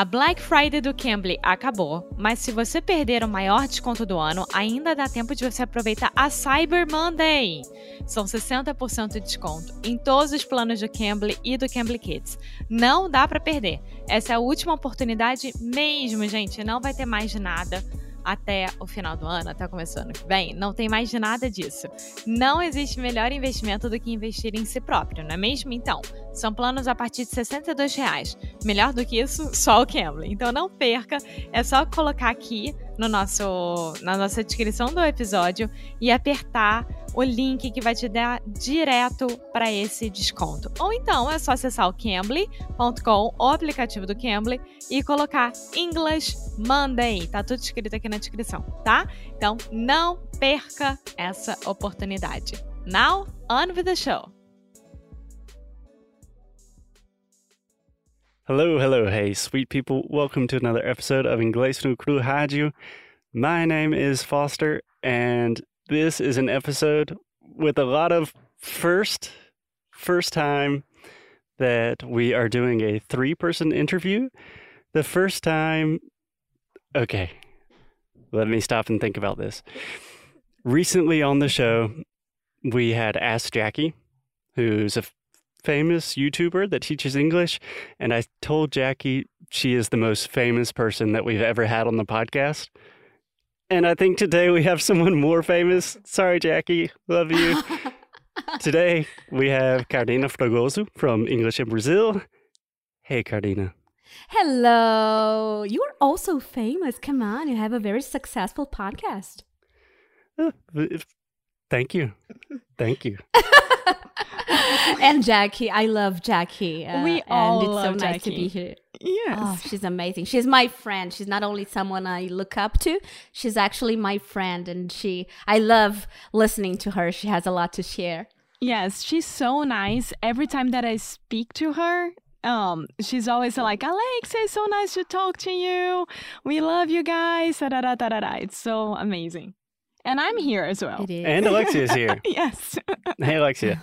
A Black Friday do Cambly acabou, mas se você perder o maior desconto do ano, ainda dá tempo de você aproveitar a Cyber Monday. São 60% de desconto em todos os planos do Cambly e do Cambly Kids. Não dá para perder. Essa é a última oportunidade mesmo, gente. Não vai ter mais nada até o final do ano, até começando que vem, não tem mais nada disso. Não existe melhor investimento do que investir em si próprio, não é mesmo? Então, são planos a partir de 62 reais. Melhor do que isso, só o Cambly. Então não perca, é só colocar aqui no nosso, na nossa descrição do episódio e apertar o link que vai te dar direto para esse desconto. Ou então é só acessar o Cambly.com, o aplicativo do Cambly, e colocar English Monday. Tá tudo escrito aqui na descrição, tá? Então não perca essa oportunidade. Now, on with the show. Hello, hello, hey, sweet people. Welcome to another episode of Inglês no Cru Rádio. My name is Foster, and this is an episode with a lot of first, first time that we are doing a three person interview. The first time, okay, let me stop and think about this. Recently on the show, we had asked Jackie, who's a famous YouTuber that teaches English. And I told Jackie she is the most famous person that we've ever had on the podcast. And I think today we have someone more famous. Sorry, Jackie. Love you. today we have Carina Fragozo from English in Brazil. Hey, Carina. Hello. You are also famous. Come on. You have a very successful podcast. Uh, thank you. Thank you. and Jackie, I love Jackie. Uh, we all and it's love so nice Jackie. to be here. Yes. Oh, she's amazing. She's my friend. She's not only someone I look up to, she's actually my friend and she I love listening to her. She has a lot to share. Yes, she's so nice. Every time that I speak to her, um, she's always like, Alexa, it's so nice to talk to you. We love you guys. Da, da, da, da, da, da. It's so amazing. And I'm here as well. It is. And Alexia is here. yes. Hey, Alexia.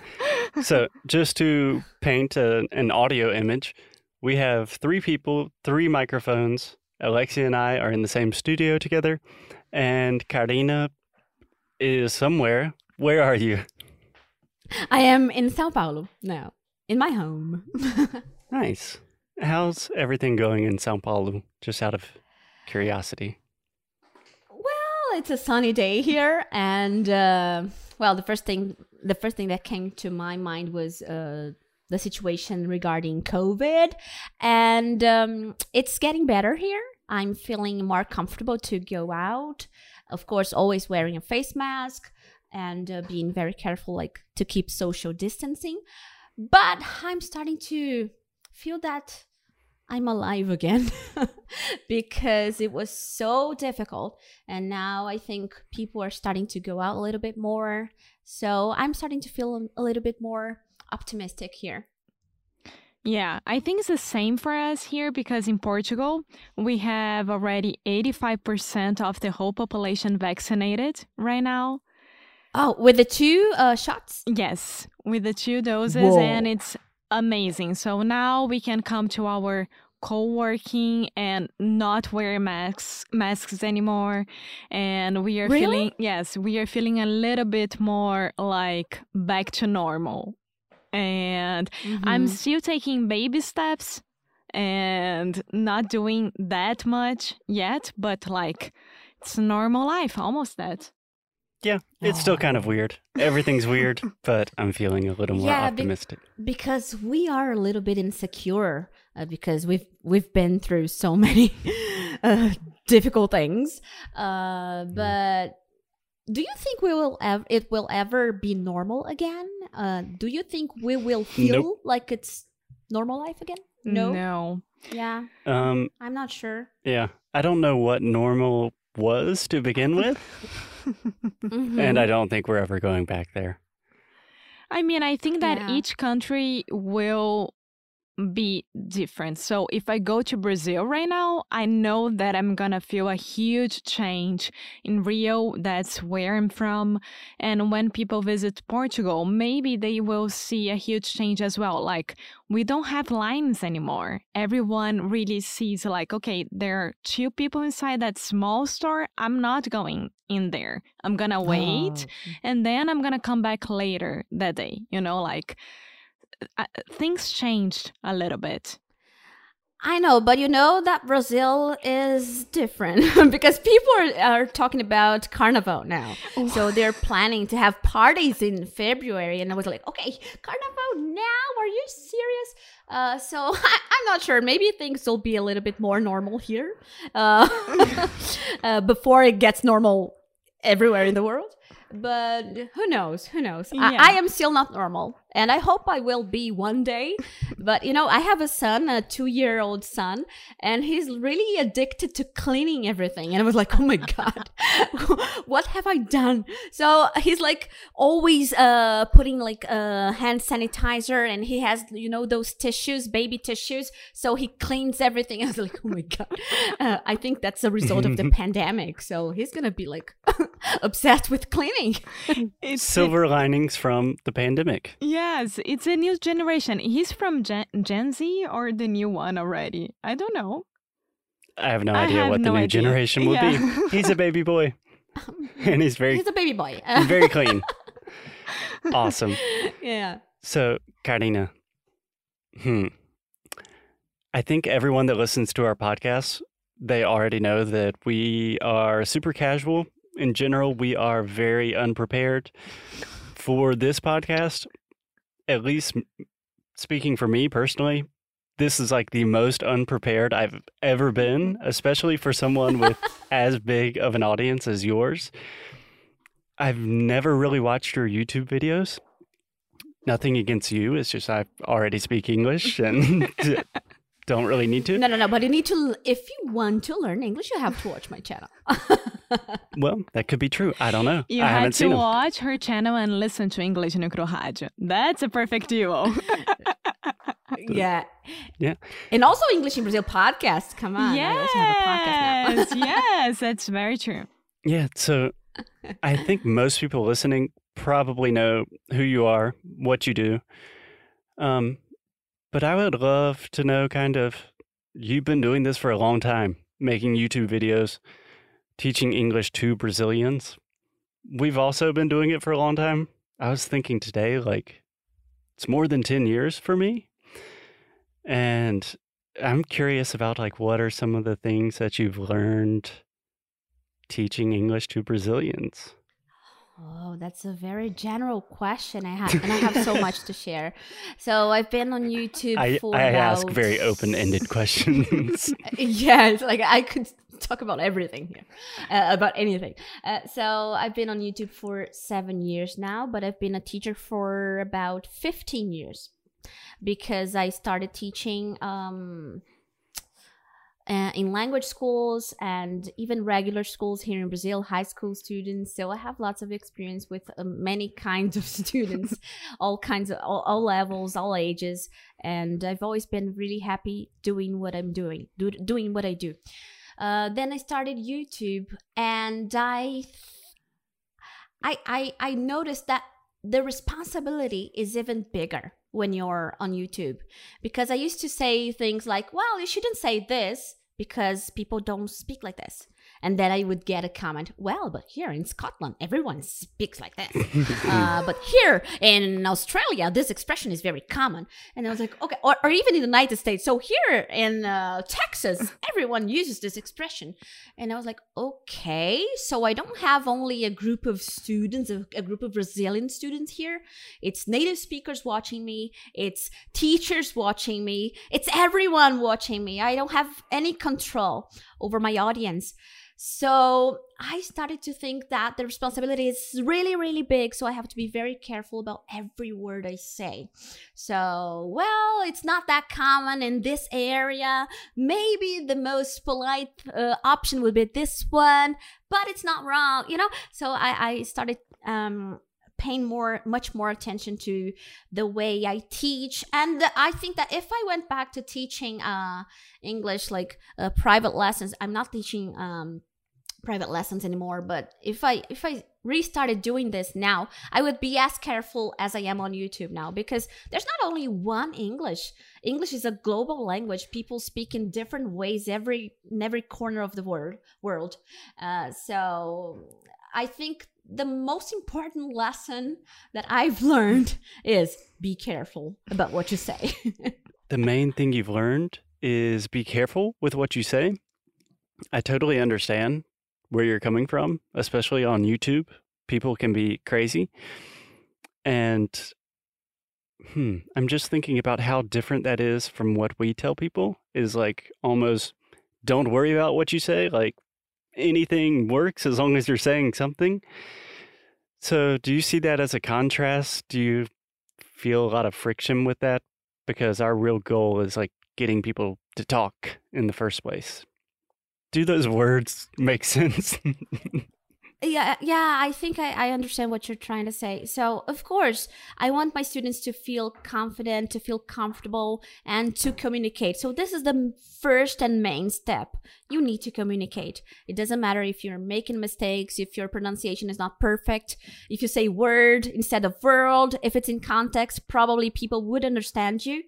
So, just to paint a, an audio image, we have three people, three microphones. Alexia and I are in the same studio together, and Carina is somewhere. Where are you? I am in Sao Paulo now, in my home. Nice. How's everything going in Sao Paulo? Just out of curiosity. Well, it's a sunny day here, and uh, well, the first thing the first thing that came to my mind was uh, the situation regarding COVID, and um, it's getting better here. I'm feeling more comfortable to go out. Of course, always wearing a face mask and uh, being very careful, like to keep social distancing. But I'm starting to feel that I'm alive again because it was so difficult. And now I think people are starting to go out a little bit more. So I'm starting to feel a little bit more optimistic here. Yeah, I think it's the same for us here because in Portugal, we have already 85% of the whole population vaccinated right now. Oh, with the two uh, shots? Yes, with the two doses, Whoa. and it's amazing. So now we can come to our co-working and not wear masks masks anymore and we are Really? feeling yes we are feeling a little bit more like back to normal and i'm Mhm. still taking baby steps and not doing that much yet but like it's normal life almost that Yeah, it's still kind of weird. Everything's weird, but I'm feeling a little more Yeah, be- optimistic. because we are a little bit insecure uh, because we've we've been through so many uh, difficult things. Uh, but do you think we will ever it will ever be normal again? Uh, do you think we will feel Nope. like it's normal life again? No. no Yeah, Um, I'm not sure. yeah, I don't know what normal was to begin with, Mhm. and I don't think we're ever going back there. I mean, I think that Yeah. each country will be different. So if I go to Brazil right now, I know that I'm gonna feel a huge change in Rio. That's where I'm from. And when people visit Portugal, maybe they will see a huge change as well. Like we don't have lines anymore. Everyone really sees like, okay, there are two people inside that small store. I'm not going in there. I'm gonna wait Oh. and then I'm gonna come back later that day. You know, like uh, things changed a little bit. I know, but you know that Brazil is different because people are, are talking about Carnival now. So they're planning to have parties in February. And I was like, okay, Carnival now? Are you serious? Uh, so I, I'm not sure. Maybe things will be a little bit more normal here uh, uh, before it gets normal everywhere in the world. But who knows? Who knows? Yeah. I, I am still not normal, and I hope I will be one day. But you know, I have a son, a two-year-old son, and he's really addicted to cleaning everything. And I was like, oh my god, what have I done? So he's like always uh putting like uh hand sanitizer, and he has you know those tissues, baby tissues. So he cleans everything. I was like, oh my god, uh, I think that's a result of the pandemic. So he's gonna be like obsessed with cleaning. It's Silver linings from the pandemic. Yes, it's a new generation. He's from Gen, Gen Z or the new one already. I don't know. I have no I idea have what the new idea. generation will Yeah. be. He's a baby boy, and he's very He's a baby boy. very clean. awesome. yeah. So, Carina, hmm. I think everyone that listens to our podcast, they already know that we are super casual. In general, we are very unprepared. For this podcast, at least speaking for me personally, this is like the most unprepared I've ever been, especially for someone with as big of an audience as yours. I've never really watched your YouTube videos nothing against you. It's just I already speak English and don't really need to. No, no, no. But you need to, if you want to learn English, you have to watch my channel. Well, that could be true. I don't know. You I had haven't to watch her channel and listen to English no Cru Rádio. That's a perfect duo. yeah. Yeah. And also English in Brazil podcast. Come on. I also have a podcast now. yes, yes, that's very true. Yeah. So I think most people listening probably know who you are, what you do. Um, but I would love to know kind of you've been doing this for a long time, making YouTube videos, teaching English to Brazilians. We've also been doing it for a long time. I was thinking today, like, it's more than 10 years for me. And I'm curious about, like, what are some of the things that you've learned teaching English to Brazilians? Oh, that's a very general question. I have, and I have so much to share. So I've been on YouTube I, for I ask very open ended questions. yeah, it's like I could talk about everything here, uh, about anything. Uh, so I've been on YouTube for seven years now, but I've been a teacher for about 15 years because I started teaching um, uh, in language schools and even regular schools here in Brazil, high school students. So I have lots of experience with uh, many kinds of students, all kinds of all, all levels, all ages, and I've always been really happy doing what I'm doing, do, doing what I do. Uh, then I started YouTube, and I, I, I, I noticed that the responsibility is even bigger when you're on YouTube because I used to say things like, "Well, you shouldn't say this because people don't speak like this." And then I would get a comment, well, but here in Scotland, everyone speaks like this. uh, but here in Australia, this expression is very common. And I was like, okay, or, or even in the United States. So here in uh, Texas, everyone uses this expression. And I was like, okay, so I don't have only a group of students, a, a group of Brazilian students here. It's native speakers watching me, it's teachers watching me, it's everyone watching me. I don't have any control over my audience. So I started to think that the responsibility is really, really big. So I have to be very careful about every word I say. So, well, it's not that common in this area. Maybe the most polite uh, option would be this one, but it's not wrong, you know? So I, I started um, paying more much more attention to the way i teach. And i think that if i went back to teaching uh english like uh, private lessons i'm not teaching um private lessons anymore but if i if i restarted doing this now i would be as careful as i am on youtube now because there's not only one english. English is a global language. People speak in different ways every in every corner of the world world. Uh, so i think the most important lesson that i've learned is be careful about what you say the main thing you've learned is be careful with what you say. I totally understand where you're coming from, especially on YouTube. People can be crazy. And hmm, I'm just thinking about how different that is from what we tell people is like almost don't worry about what you say. Like anything works as long as you're saying something. So, do you see that as a contrast? Do you feel a lot of friction with that? Because our real goal is like getting people to talk in the first place. Do those words make sense? yeah yeah i think I, I understand what you're trying to say. So of course i want my students to feel confident to feel comfortable and to communicate. So this is the first and main step. You need to communicate. It doesn't matter if you're making mistakes if your pronunciation is not perfect if you say word instead of world if it's in context probably people would understand you.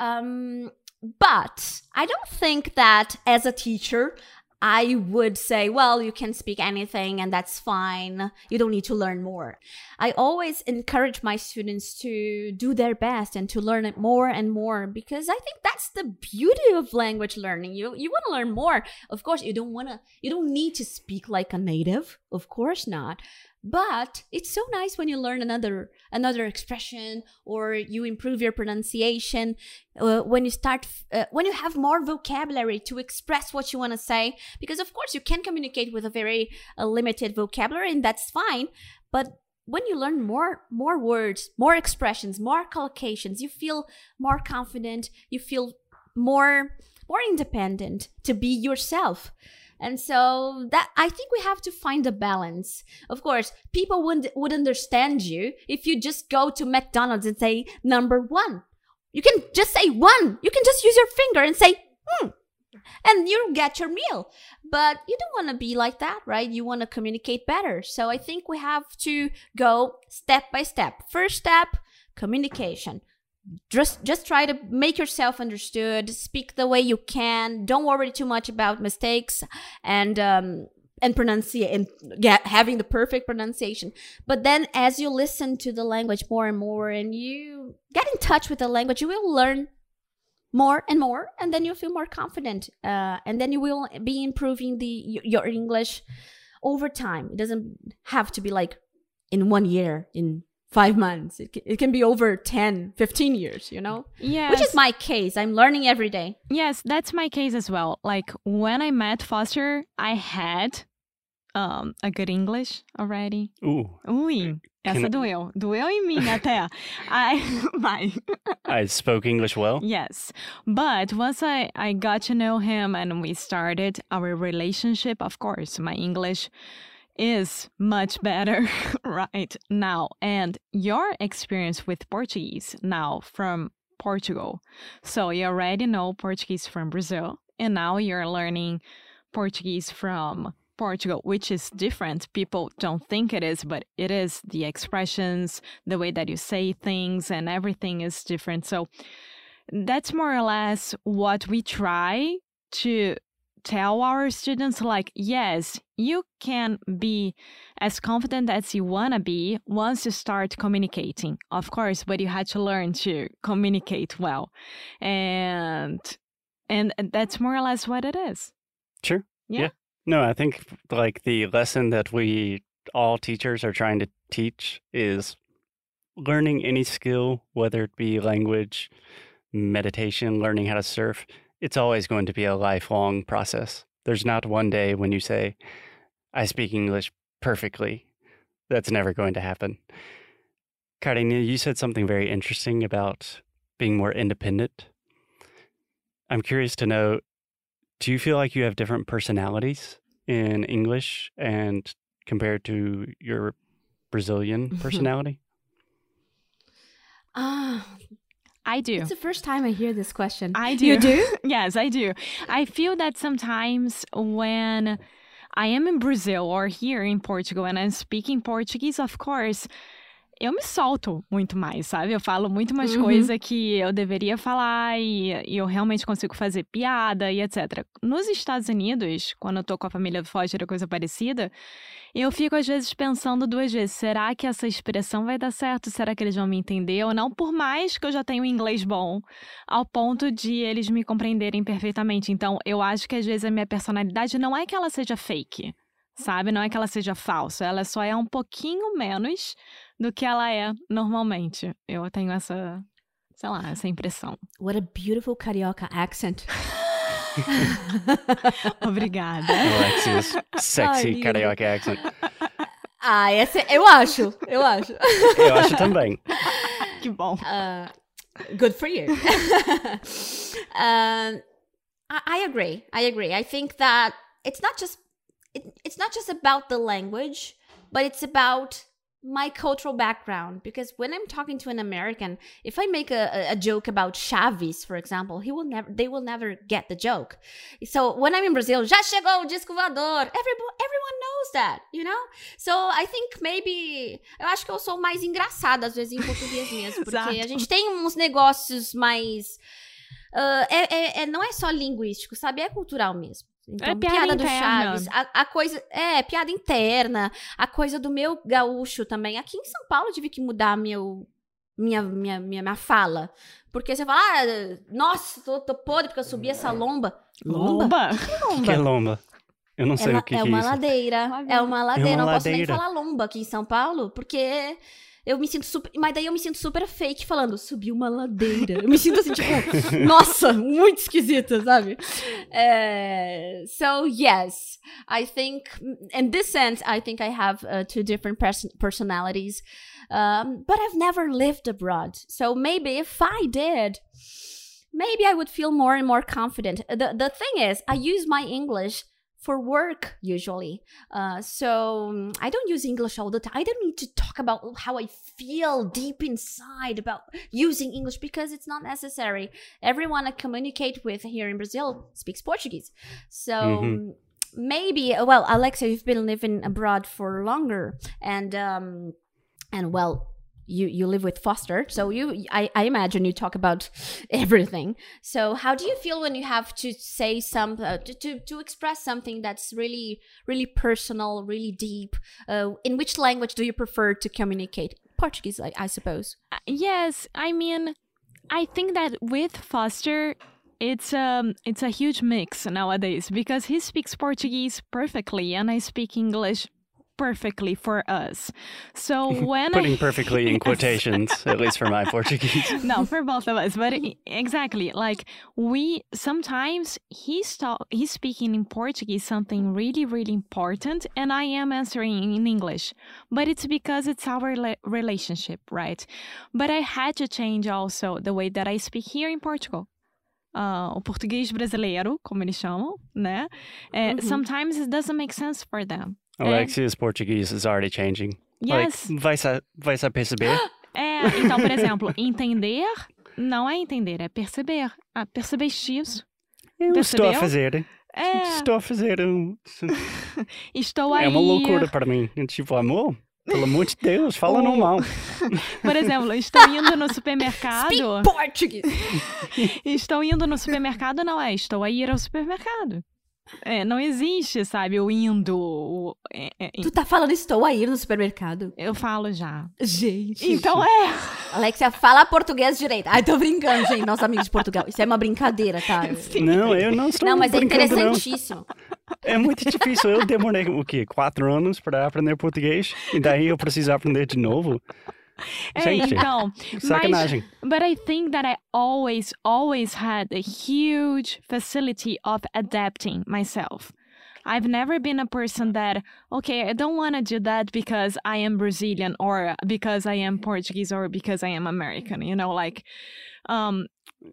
Um, but I don't think that as a teacher, I would say, well, you can speak anything and that's fine. You don't need to learn more. I always encourage my students to do their best and to learn it more and more because I think that's the beauty of language learning. You you want to learn more. Of course, you don't want to you don't need to speak like a native. Of course not but it's so nice when you learn another another expression or you improve your pronunciation uh, when you start uh, when you have more vocabulary to express what you want to say. Because of course you can communicate with a very uh, limited vocabulary and that's fine but when you learn more more words more expressions more collocations you feel more confident you feel more more independent to be yourself and so that I think we have to find a balance. Of course, people wouldn't would understand you if you just go to McDonald's and say number 1. You can just say 1. You can just use your finger and say hmm and you get your meal. But you don't want to be like that, right? You want to communicate better. So I think we have to go step by step. First step, communication just just try to make yourself understood speak the way you can don't worry too much about mistakes and um and pronunciate and get having the perfect pronunciation. But then as you listen to the language more and more and you get in touch with the language you will learn more and more and then you'll feel more confident uh, and then you will be improving the your english over time. It doesn't have to be like in one year in five months it, it can be over 10 15 years you know yeah which is my case i'm learning every day Yes, that's my case as well. Like when I met Foster, I had um, a good English already. Ooh, Ui, essa Can- doeu. Doeu em mim até. I, vai. I spoke English well. Yes. But once I, I got to know him and we started our relationship, of course, my English is much better right now. And your experience with Portuguese now from Portugal. So you already know Portuguese from Brazil, and now you're learning Portuguese from Portugal, which is different. People don't think it is, but it is. The expressions, the way that you say things, and everything is different. So that's more or less what we try to tell our students like yes you can be as confident as you want to be once you start communicating of course but you had to learn to communicate well and and that's more or less what it is Sure. Yeah. No, I think like the lesson that we all teachers are trying to teach is learning any skill, whether it be language, meditation, learning how to surf. It's always going to be a lifelong process. There's not one day when you say, I speak English perfectly. That's never going to happen. Carina, you said something very interesting about being more independent. I'm curious to know do you feel like you have different personalities in English and compared to your Brazilian personality? Ah, I do. it's the first time I hear this question. I do. You do? yes, I do. I feel that sometimes when I am in Brazil or here in Portugal and I'm speaking Portuguese, of course, eu me solto muito mais, sabe? Eu falo muito mais Uhum. coisa que eu deveria falar e, e eu realmente consigo fazer piada e etc. Nos Estados Unidos, quando eu tô com a família do Foster ou coisa parecida, eu fico às vezes pensando duas vezes: será que essa expressão vai dar certo? Será que eles vão me entender ou não? Por mais que eu já tenha um inglês bom, ao ponto de eles me compreenderem perfeitamente. Então, eu acho que às vezes a minha personalidade não é que ela seja fake, sabe? Não é que ela seja falsa, ela só é um pouquinho menos do que ela é normalmente. Eu tenho essa, sei lá, essa impressão. What a beautiful carioca accent. Obrigada. Alexia's sexy lindo. carioca accent. ah, essa eu acho, eu acho. Eu acho também. que bom. Uh, good for you. I, I agree. I agree. I think that it's not just it, it's not just about the language, but it's about my cultural background. Because when I'm talking to an American, if I make a, a- joke about Chaves, for example, he will never they will never get the joke. So when I'm in Brazil, já chegou o disco voador. Everyone, everyone knows that, you know. So I think maybe eu acho que eu sou mais engraçada às vezes em português mesmo, porque a gente tem uns negócios mais ah, é, é- é- não é só linguístico, sabe? É cultural mesmo. Então, É piada do interna. Chaves, a, a coisa. É, piada interna, a coisa do meu gaúcho também. Aqui em São Paulo eu tive que mudar meu, minha, minha, minha, minha fala. Porque você fala, ah, nossa, tô, tô podre porque eu subi essa lomba. Lomba? O que é lomba? Eu não sei É, o que, é que é uma isso. ladeira. Ladeira. É uma ladeira. É uma não posso nem ladeira. falar lomba aqui em São Paulo, porque eu me sinto super. Mas daí eu me sinto super fake falando, subi uma ladeira. Eu me sinto assim, tipo, nossa, muito esquisita, sabe? So, yes, I think, in this sense, I think I have uh, two different pers- personalities. Um, but I've never lived abroad. So maybe if I did, maybe I would feel more and more confident. The the thing is, I use my English for work usually. Uh, so mm, I don't use English all the time. I don't need to talk about how I feel deep inside about using English because it's not necessary. Everyone I communicate with here in Brazil speaks Portuguese. So Mhm. maybe, well, Alexa, you've been living abroad for longer and, um, and well, you, you live with Foster, so you I, I imagine you talk about everything. So how do you feel when you have to say some uh, to, to to express something that's really really personal, really deep? Uh, in which language do you prefer to communicate? Portuguese, I, I suppose. Uh, Yes, I mean, I think that with Foster, it's um it's a huge mix nowadays because he speaks Portuguese perfectly and I speak English perfectly for us. So when Putting I, perfectly in quotations, at least for my Portuguese. no, for both of us, but exactly like we sometimes he's talk he's speaking in Portuguese something really really important, and I am answering in English, but it's because it's our relationship, right? But I had to change also the way that I speak here in Portugal. Uh, o português brasileiro, como eles chamam, né? Eh, Uhum. Sometimes it doesn't make sense for them. Alexia's Portuguese is already changing. Yes. Like, vai sa, vai perceber? É, então, por exemplo, entender não é entender, é perceber. Ah, percebeste isso? Eu estou a Percebeu? fazer. É, Estou a fazer. um- estou aí. É uma loucura para mim. Tipo, amor, pelo amor de Deus, fala O- normal. Por exemplo, estou indo no supermercado. Portuguese. Estou indo no supermercado, não é? Estou a ir ao supermercado. É, não existe, sabe, o indo. o- é, é, Tu tá falando estou aí no supermercado? eu falo já. Gente. Então é. Alexia, fala português direito. Ai, tô brincando, gente. Nossos amigos de Portugal. Isso é uma brincadeira, tá? Não, eu não estou Não, mas é brincando, não. interessantíssimo. É muito difícil. Eu demorei, o quê? Quatro anos para aprender português? E daí eu preciso aprender de novo? É, Gente, então. Sacanagem. But I think that I always, always had a huge facility of adapting myself. I've never been a person that, okay, I don't want to do that because I am Brazilian or because I am Portuguese or because I am American, you know, like, um,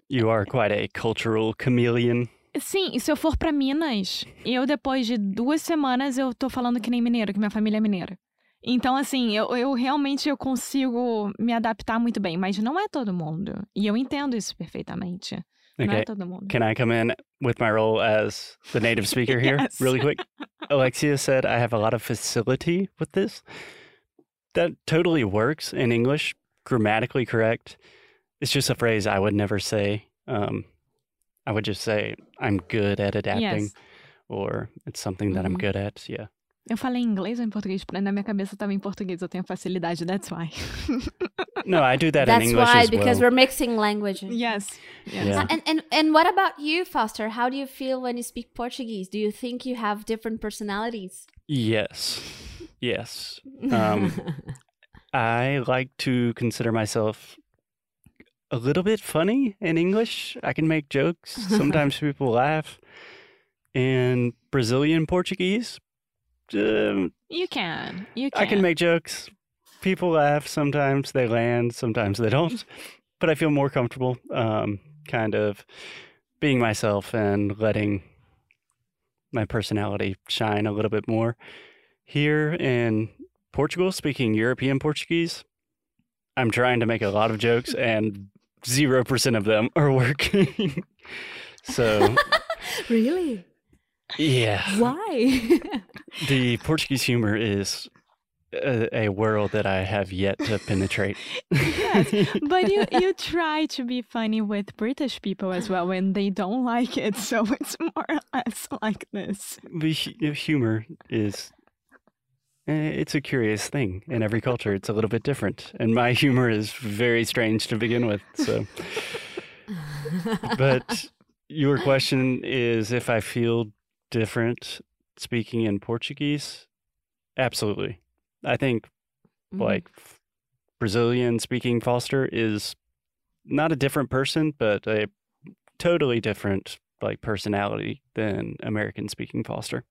You are quite a cultural chameleon. Sim, e se eu for pra Minas, eu depois de duas semanas eu tô falando que nem mineiro, que minha família é mineira. Então, assim, eu, eu realmente eu consigo me adaptar muito bem, mas não é todo mundo. E eu entendo isso perfeitamente. Não Okay. é todo mundo. Can I come in with my role as the native speaker here, Yes. really quick? Alexia said I have a lot of facility with this. That totally works in English, grammatically correct. It's just a phrase I would never say. Um, I would just say I'm good at adapting, Yes. or it's something that I'm Mhm. good at. Yeah. Eu falei em inglês ou em português? Porque Na minha cabeça estava em português, eu tenho facilidade, that's why. No, I do that That's in English why, as because well. we're mixing languages. yes. yes. Yeah. And, and and what about you, Foster? How do you feel when you speak Portuguese? Do you think you have different personalities? Yes. Yes. Um, I like to consider myself a little bit funny in English. I can make jokes. Sometimes people laugh. In Brazilian Portuguese, um, You can. You can. I can make jokes. People laugh. Sometimes they land. Sometimes they don't. But I feel more comfortable, um, kind of being myself and letting my personality shine a little bit more. Here in Portugal, speaking European Portuguese, I'm trying to make a lot of jokes, and zero percent of them are working. so really? Yeah, Why? the Portuguese humor is a, a world that I have yet to penetrate. Yes, but you you try to be funny with British people as well when they don't like it, so it's more or less like this. the humor is eh, it's a curious thing in every culture it's a little bit different and my humor is very strange to begin with so but your question is if i feel different speaking in portuguese? Absolutely. I think Mm-hmm. like brazilian speaking foster is not a different person but a totally different like personality than american speaking foster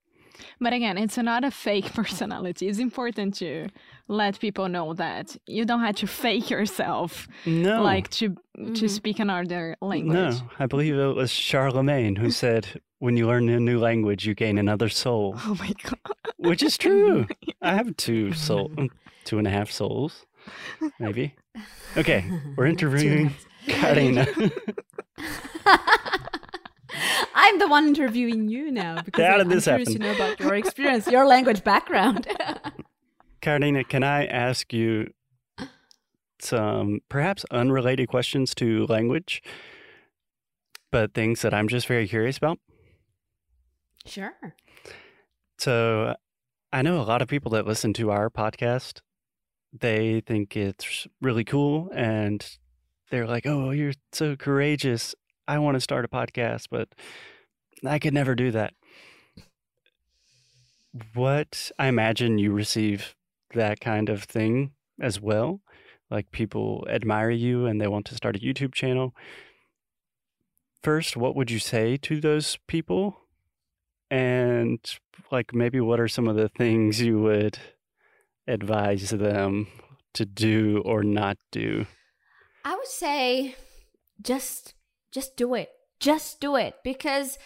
But again, it's not a fake personality. It's important to let people know that you don't have to fake yourself, no like to to Mhm. speak another language. No, I believe it was Charlemagne who said, "When you learn a new language, you gain another soul," Oh my god. which is true. I have two soul, two and a half souls, maybe. Okay, we're interviewing Carina. I'm the one interviewing you now because How did I'm this curious happen? to know about your experience, your language background. Carina, can I ask you some perhaps unrelated questions to language, but things that I'm just very curious about? sure. So I know a lot of people that listen to our podcast, they think it's really cool and they're like, oh, you're so courageous. I want to start a podcast, but I could never do that. What I imagine you receive that kind of thing as well. Like people admire you and they want to start a YouTube channel. First, what would you say to those people? And like maybe what are some of the things you would advise them to do or not do? I would say just just do it. Just do it because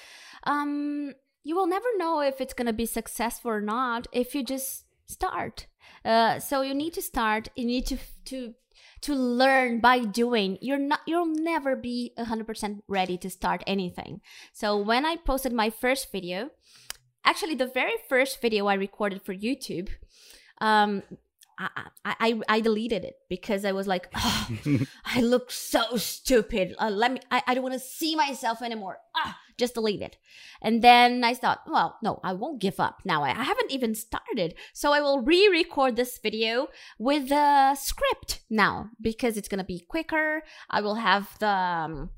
um you will never know if it's going to be successful or not if you just start. Uh so you need to start. You need to to to learn by doing. You're not you'll never be 100% ready to start anything. So when I posted my first video, actually the very first video I recorded for YouTube, um I, I, I deleted it because I was like, oh, I look so stupid. Uh, let me. I, I don't want to see myself anymore. Ah, just delete it. And then I thought, well, no, I won't give up. Now I, I haven't even started, so I will re-record this video with the script now because it's gonna be quicker. I will have the. Um,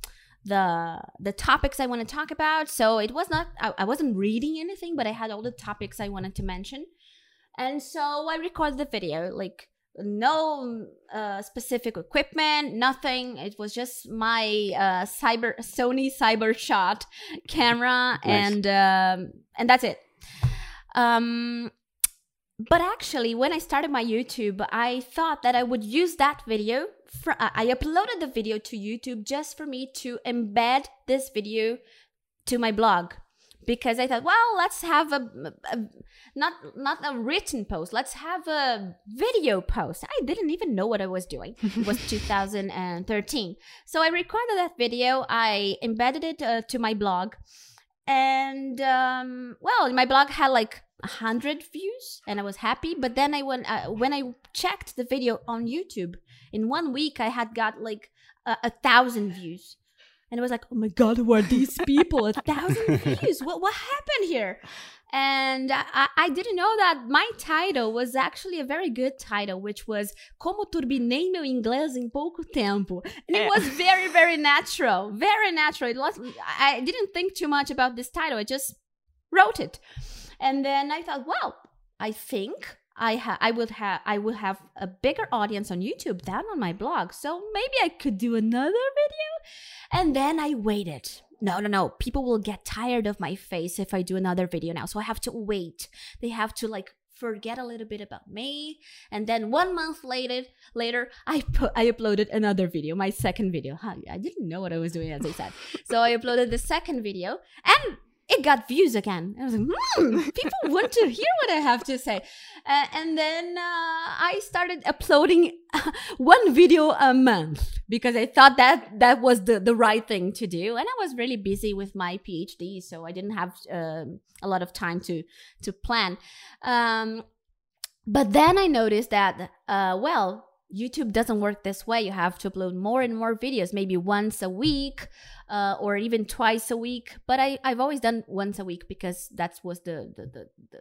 the the topics I want to talk about. So it was not I, I wasn't reading anything, but I had all the topics I wanted to mention. And so I recorded the video, like no uh, specific equipment, nothing. It was just my uh, cyber Sony Cyber Shot camera, Nice. and um, and that's it. Um, but actually, when I started my YouTube, I thought that I would use that video. For, I I uploaded the video to YouTube just for me to embed this video to my blog because I thought, well, let's have a, a not not a written post. Let's have a video post. I didn't even know what I was doing. It was 2013. So I recorded that video. I embedded it uh, to my blog, and um, well, my blog had like hundred views, and I was happy. But then I went uh, when I checked the video on YouTube in one week, I had got like a, a thousand views. And it was like, oh my god, who are these people? A thousand views. What what happened here? And I, I didn't know that my title was actually a very good title, which was Como Turbinei Meu Inglês em Pouco Tempo. And it eh. was very, very natural. Very natural. It was, I didn't think too much about this title. I just wrote it. And then I thought, well, I think I ha- I would have I would have a bigger audience on YouTube than on my blog. So maybe I could do another video. And then I waited. No, no, no. People will get tired of my face if I do another video now. So I have to wait. They have to like forget a little bit about me. And then one month later, later I put I uploaded another video, my second video. Huh, I didn't know what I was doing as I said. so I uploaded the second video and it got views again. I was like, hmm, people want to hear what I have to say. Uh, and then uh, I started uploading one video a month because I thought that that was the, the right thing to do. And I was really busy with my PhD, so I didn't have um, a lot of time to to plan. Um, but then I noticed that, uh, well, YouTube doesn't work this way. You have to upload more and more videos, maybe once a week uh, or even twice a week. But I, I've always done once a week because that was the the, the, the,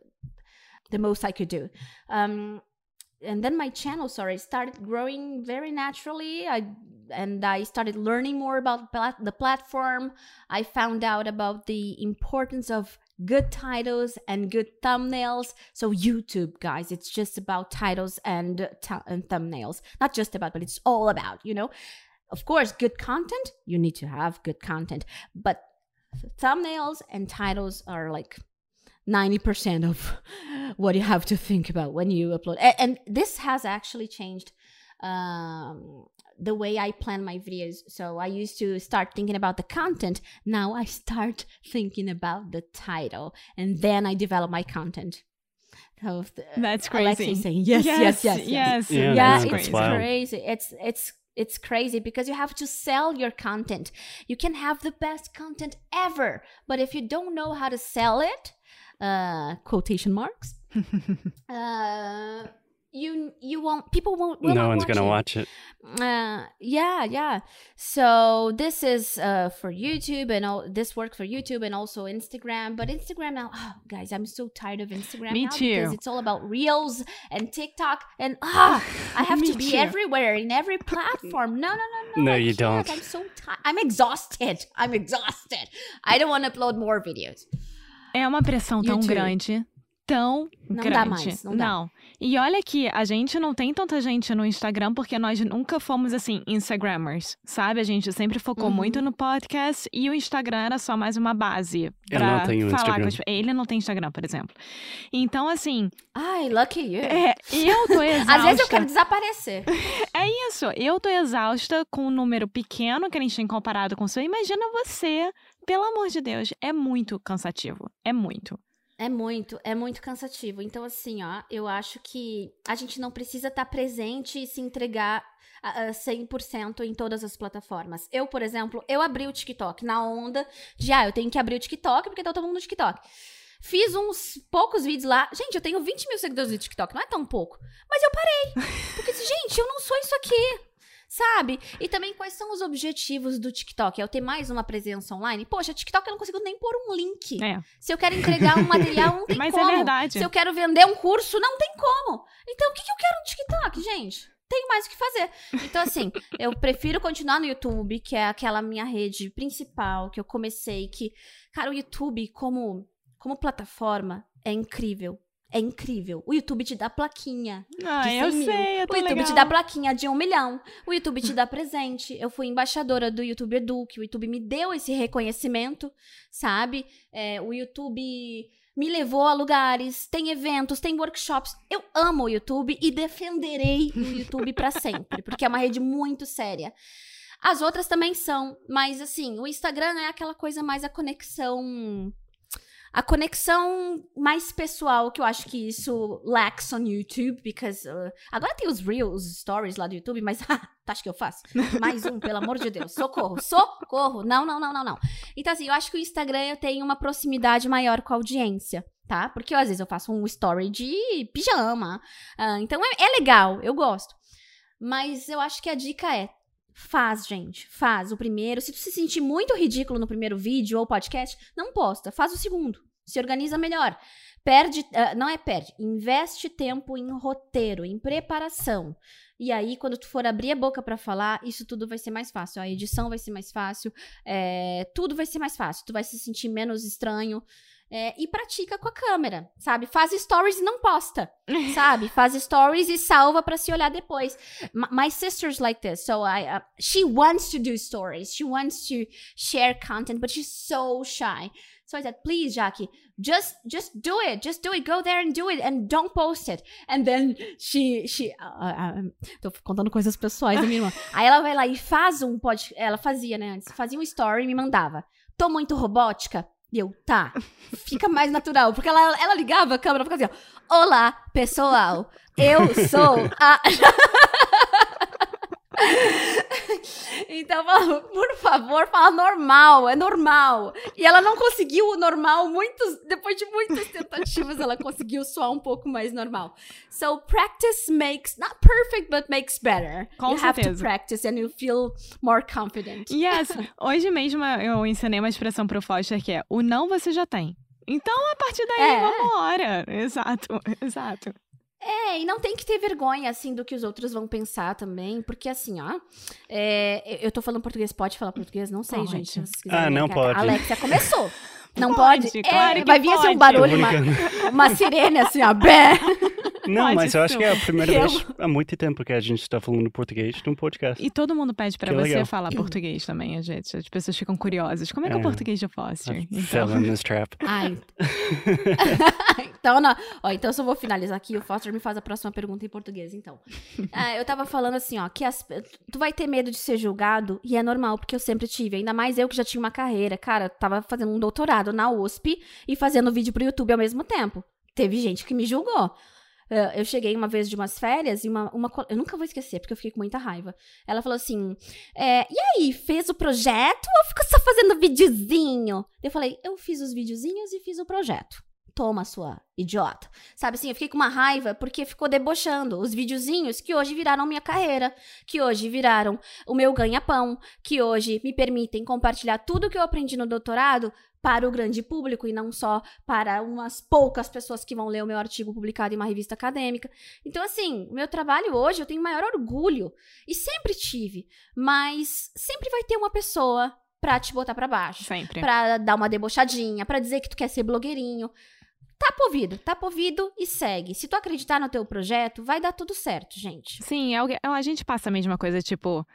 the most I could do. Um, and then my channel, sorry, started growing very naturally. I and I started learning more about plat- the platform. I found out about the importance of good titles and good thumbnails. So YouTube, guys, it's just about titles and, th- and thumbnails. Not just about, but it's all about, you know. Of course, good content, you need to have good content, but thumbnails and titles are like 90% of what you have to think about when you upload. A- And, this has actually changed um, the way I plan my videos. So I used to start thinking about the content. Now I start thinking about the title and then I develop my content. So the- That's crazy. is saying yes, yes, yes, yes. yes. Yeah, yeah, it's crazy. Crazy. It's it's it's crazy because you have to sell your content. You can have the best content ever, but if you don't know how to sell it, uh, quotation marks, uh, you you won't. People won't. No one's watch gonna it. watch it. Uh, yeah, yeah. So this is uh for YouTube and all. This works for YouTube and also Instagram. But Instagram now, oh, guys, I'm so tired of Instagram Me now because it's all about Reels and TikTok and ah, I have to be too. everywhere in every platform. No, no, no, no. No, I you can't. don't. I'm so tired. I'm exhausted. I'm exhausted. I don't want to upload more videos. É uma pressão tão YouTube. grande. Tão Não grande. dá mais, não dá. E olha que a gente não tem tanta gente no Instagram porque nós nunca fomos assim, Instagrammers, sabe? A gente sempre focou Uhum. muito no podcast e o Instagram era só mais uma base Eu pra não tenho falar Instagram. com as Ele não tem Instagram, por exemplo. Então, assim, Ai, lucky you. é, eu tô exausta. Às vezes eu quero desaparecer. É isso, eu tô exausta com um número pequeno que a gente tem comparado com o seu. Imagina você, pelo amor de Deus, é muito cansativo. É muito. É muito, é muito cansativo. Então, assim, ó, eu acho que a gente não precisa estar presente e se entregar a, a 100% em todas as plataformas. Eu, por exemplo, eu abri o TikTok na onda de, ah, eu tenho que abrir o TikTok porque tá todo mundo no TikTok. Fiz uns poucos vídeos lá. Gente, eu tenho 20 mil seguidores no TikTok, não é tão pouco. Mas eu parei. Porque, gente, eu não sou isso aqui. Sabe? E também quais são os objetivos do TikTok? É eu ter mais uma presença online? Poxa, TikTok eu não consigo nem pôr um link. É. Se eu quero entregar um material, não tem Mas como. é verdade. Se eu quero vender um curso, não tem como. Então, o que, que eu quero no TikTok, gente? Tenho mais o que fazer. Então, assim, eu prefiro continuar no YouTube, que é aquela minha rede principal que eu comecei. Que, cara, o YouTube, como, como plataforma, é incrível. É incrível. O YouTube te dá plaquinha. Ah, eu 100 mil. sei, é O tão YouTube legal. te dá plaquinha de um milhão. O YouTube te dá presente. Eu fui embaixadora do YouTube Edu, que o YouTube me deu esse reconhecimento, sabe? É, o YouTube me levou a lugares, tem eventos, tem workshops. Eu amo o YouTube e defenderei o YouTube pra sempre, porque é uma rede muito séria. As outras também são, mas assim, o Instagram é aquela coisa mais a conexão a conexão mais pessoal, que eu acho que isso lacks on YouTube, because uh, agora tem os reels, stories lá do YouTube, mas ah, tu acha que eu faço? Mais um, pelo amor de Deus. Socorro, socorro. Não, não, não, não, não. Então assim, eu acho que o Instagram tenho uma proximidade maior com a audiência. Tá? Porque às vezes eu faço um story de pijama. Uh, então é, é legal, eu gosto. Mas eu acho que a dica é: Faz, gente. Faz o primeiro. Se tu se sentir muito ridículo no primeiro vídeo ou podcast, não posta. Faz o segundo. Se organiza melhor. Perde, uh, não é perde, investe tempo em roteiro, em preparação. E aí, quando tu for abrir a boca para falar, isso tudo vai ser mais fácil. A edição vai ser mais fácil, é, tudo vai ser mais fácil. Tu vai se sentir menos estranho. É, e pratica com a câmera, sabe? Faz stories e não posta, sabe? Faz stories e salva para se olhar depois. My, my sister's like this, so I uh, she wants to do stories, she wants to share content, but she's so shy. So I said, please, Jackie, just just do it, just do it, go there and do it, and don't post it. And then she she, uh, uh, tô contando coisas pessoais da minha irmã. Aí ela vai lá e faz um pod, ela fazia, né? Antes fazia um story e me mandava. Tô muito robótica e eu, tá, fica mais natural. Porque ela, ela ligava a câmera e ficava assim, ó, Olá, pessoal, eu sou a... Então, por favor, fala normal, é normal. E ela não conseguiu o normal, muitos, depois de muitas tentativas, ela conseguiu soar um pouco mais normal. So, practice makes, not perfect, but makes better. Com you certeza. have to practice and you feel more confident. Yes. Hoje mesmo eu ensinei uma expressão pro Foster que é: o não você já tem. Então, a partir daí, É. vambora. Exato, exato. É, e não tem que ter vergonha, assim, do que os outros vão pensar também, porque, assim, ó, é, eu tô falando português, pode falar português? Não sei, Pode. gente. Ah, não pode. A Alexia começou. Não Pode, pode? claro é, que vai vir assim pode. um barulho, uma, uma sirene, assim, ó, bé. Não, Pode mas eu acho que é a primeira Eu- vez há muito tempo que a gente está falando português num podcast. E todo mundo pede pra Que você legal. falar português também, a gente. As pessoas ficam curiosas. Como é que é o É. português de Foster? I Então, fell in this trap. Ai. então, não. Ó, então, eu só vou finalizar aqui. O Foster me faz a próxima pergunta em português, então. Ah, eu tava falando assim, ó, que as- tu vai ter medo de ser julgado, e é normal, porque eu sempre tive. Ainda mais eu que já tinha uma carreira. Cara, tava fazendo um doutorado na USP e fazendo vídeo pro YouTube ao mesmo tempo. Teve gente que me julgou. Ah, eu cheguei uma vez de umas férias e uma, uma. Eu nunca vou esquecer, porque eu fiquei com muita raiva. Ela falou assim: é, e aí, fez o projeto ou ficou só fazendo videozinho? Eu falei: eu fiz os videozinhos e fiz o projeto. Toma, sua idiota. Sabe assim, eu fiquei com uma raiva porque ficou debochando os videozinhos que hoje viraram minha carreira, que hoje viraram o meu ganha-pão, que hoje me permitem compartilhar tudo que eu aprendi no doutorado para o grande público e não só para umas poucas pessoas que vão ler o meu artigo publicado em uma revista acadêmica. Então, assim, o meu trabalho hoje eu tenho maior orgulho e sempre tive, mas sempre vai ter uma pessoa pra te botar pra baixo sempre. pra dar uma debochadinha, pra dizer que tu quer ser blogueirinho. Tapa ouvido, tapa ouvido e segue. Se tu acreditar no teu projeto, vai dar tudo certo, gente. Sim, é, é- a gente passa a mesma coisa, tipo,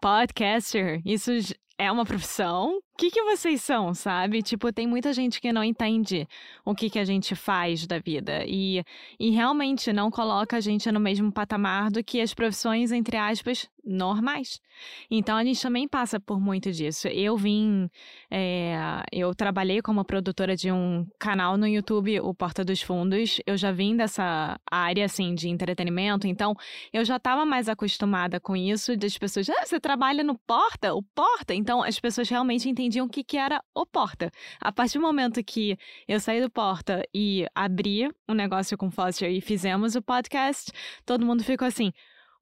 podcaster, isso é uma profissão? Que, que vocês são, sabe? Tipo, tem muita gente que não entende o que, que a gente faz da vida e, e realmente não coloca a gente no mesmo patamar do que as profissões, entre aspas, normais. Então, a gente também passa por muito disso. Eu vim, é, eu trabalhei como produtora de um canal no YouTube, o Porta dos Fundos. Eu já vim dessa área, assim, de entretenimento, então eu já estava mais acostumada com isso, das pessoas, ah, você trabalha no Porta? O Porta? Então as pessoas realmente entendiam o que, que era o Porta. A partir do momento que eu saí do Porta e abri um negócio com o Foster e fizemos o podcast, todo mundo ficou assim,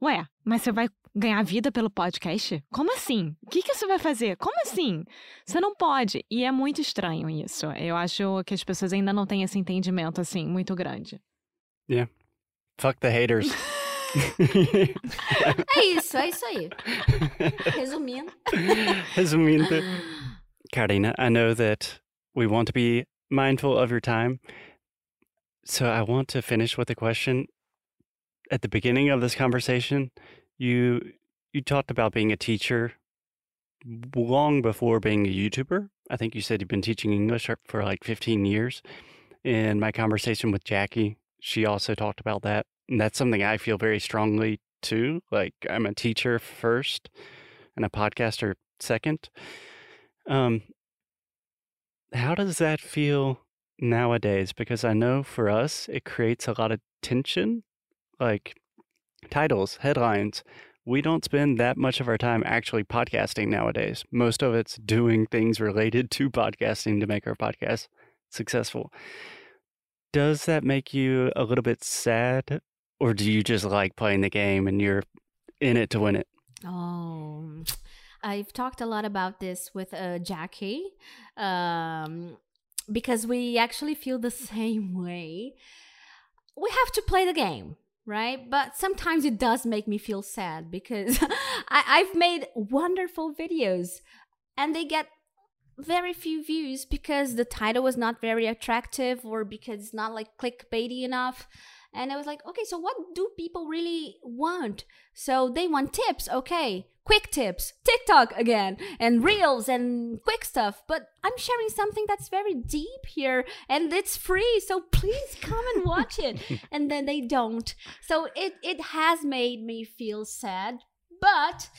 ué, mas você vai ganhar vida pelo podcast? Como assim? O que, que você vai fazer? Como assim? Você não pode. E é muito estranho isso. Eu acho que as pessoas ainda não têm esse entendimento, assim, muito grande. Fuck the haters. É isso, é isso aí. Resumindo. Resumindo, Carina, I know that we want to be mindful of your time. So I want to finish with a question. At the beginning of this conversation, you you talked about being a teacher long before being a YouTuber. I think you said you've been teaching English for like 15 years. In my conversation with Jackie, she also talked about that. And that's something I feel very strongly too. Like I'm a teacher first and a podcaster second. Um, how does that feel nowadays because I know for us it creates a lot of tension, like titles, headlines. We don't spend that much of our time actually podcasting nowadays. Most of it's doing things related to podcasting to make our podcast successful. Does that make you a little bit sad, or do you just like playing the game and you're in it to win it? Oh, I've talked a lot about this with uh, Jackie um, because we actually feel the same way. We have to play the game, right? But sometimes it does make me feel sad because I- I've made wonderful videos and they get very few views because the title was not very attractive or because it's not like clickbaity enough. And I was like, okay, so what do people really want? So they want tips, okay. Quick tips, TikTok again, and reels and quick stuff. But I'm sharing something that's very deep here and it's free. So please come and watch it. and then they don't. So it, it has made me feel sad, but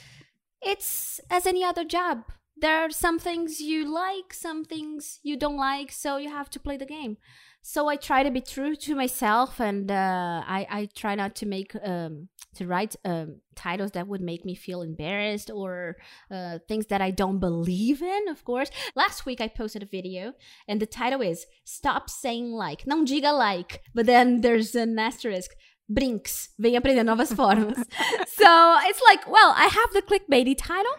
it's as any other job. There are some things you like, some things you don't like, so you have to play the game. So I try to be true to myself, and uh, I I try not to make um, to write um, titles that would make me feel embarrassed or uh, things that I don't believe in. Of course, last week I posted a video, and the title is "Stop saying like." Não diga like, but then there's an asterisk. Brinks, vem aprender novas formas. so it's like, well, I have the clickbaity title,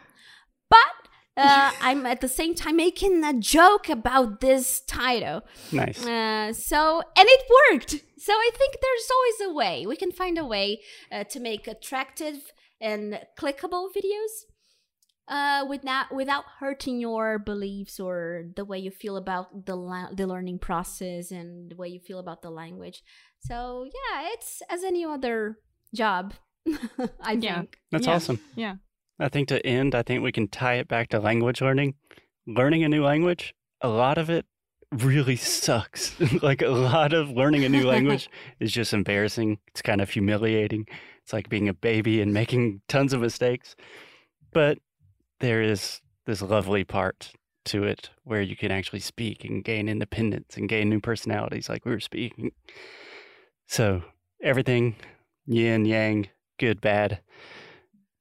but uh, I'm at the same time making a joke about this title. Nice. Uh, so, and it worked. So I think there's always a way. We can find a way uh, to make attractive and clickable videos. Uh, without without hurting your beliefs or the way you feel about the la- the learning process and the way you feel about the language. So yeah, it's as any other job. I Yeah. think. That's Yeah. awesome. Yeah. I think to end, I think we can tie it back to language learning. Learning a new language, a lot of it really sucks. like a lot of learning a new language is just embarrassing. It's kind of humiliating. It's like being a baby and making tons of mistakes. But there is this lovely part to it where you can actually speak and gain independence and gain new personalities like we were speaking. So everything yin yang, good, bad.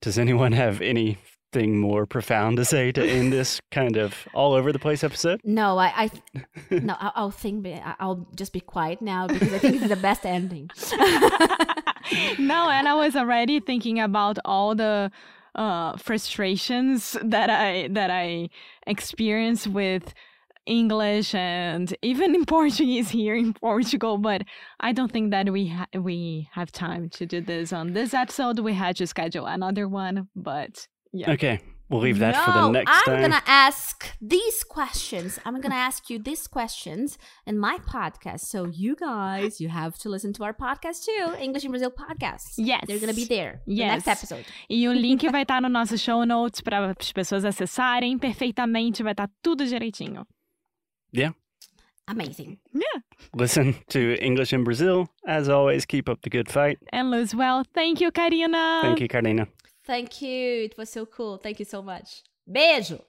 Does anyone have anything more profound to say to end this kind of all over the place episode? No, I, I no, I'll, I'll think. I- I'll just be quiet now because I think it's the best ending. no, and I was already thinking about all the uh, frustrations that I that I experience with English and even in Portuguese here in Portugal. But I don't think that we ha- we have time to do this on this episode. We had to schedule another one, but yeah. Okay, we'll leave that for the No, next I'm time. gonna ask these questions. I'm gonna ask you these questions in my podcast. So you guys, you have to listen to our podcast too, English in Brazil podcast. Yes. they're gonna be there. The next episode. E o link vai estar no nosso show notes para as pessoas acessarem perfeitamente, vai estar tudo direitinho. Amazing. Yeah. Listen to English in Brazil. As always, keep up the good fight. And lose well. Thank you, Carina. Thank you, Carolina. Thank you. It was so cool. Thank you so much. Beijo.